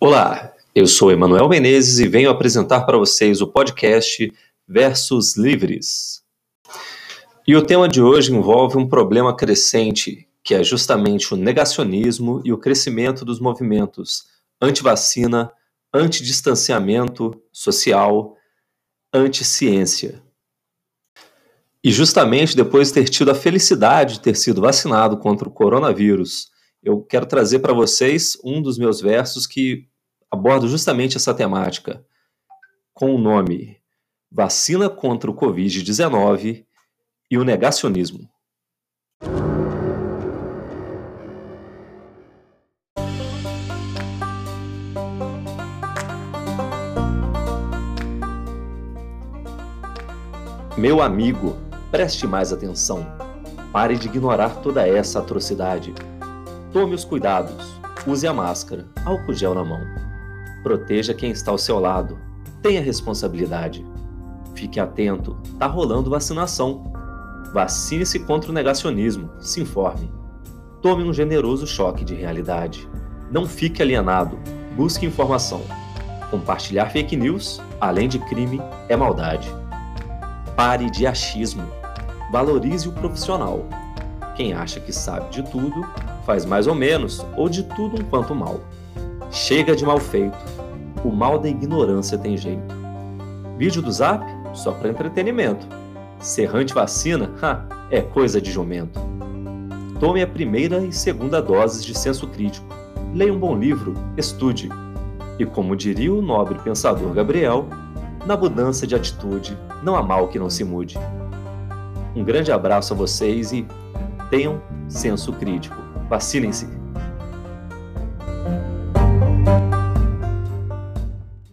Olá, eu sou Emanuel Menezes e venho apresentar para vocês o podcast Versos Livres. E o tema de hoje envolve um problema crescente, que é justamente o negacionismo e o crescimento dos movimentos anti-vacina, anti-distanciamento social, anti-ciência. E justamente depois de ter tido a felicidade de ter sido vacinado contra o coronavírus, eu quero trazer para vocês um dos meus versos que aborda justamente essa temática, com o nome Vacina contra o Covid-19 e o Negacionismo. Meu amigo, preste mais atenção. Pare de ignorar toda essa atrocidade. Tome os cuidados. Use a máscara, álcool gel na mão. Proteja quem está ao seu lado. Tenha responsabilidade. Fique atento, tá rolando vacinação. Vacine-se contra o negacionismo, se informe. Tome um generoso choque de realidade. Não fique alienado, busque informação. Compartilhar fake news, além de crime, é maldade. Pare de achismo. Valorize o profissional. Quem acha que sabe de tudo, faz mais ou menos ou de tudo um quanto mal. Chega de mal feito. O mal da ignorância tem jeito. Vídeo do Zap? Só para entretenimento. Serrante vacina? Ha, é coisa de jumento. Tome a primeira e segunda doses de senso crítico. Leia um bom livro, estude. E como diria o nobre pensador Gabriel, na mudança de atitude não há mal que não se mude. Um grande abraço a vocês e tenham senso crítico. Vacinem-se!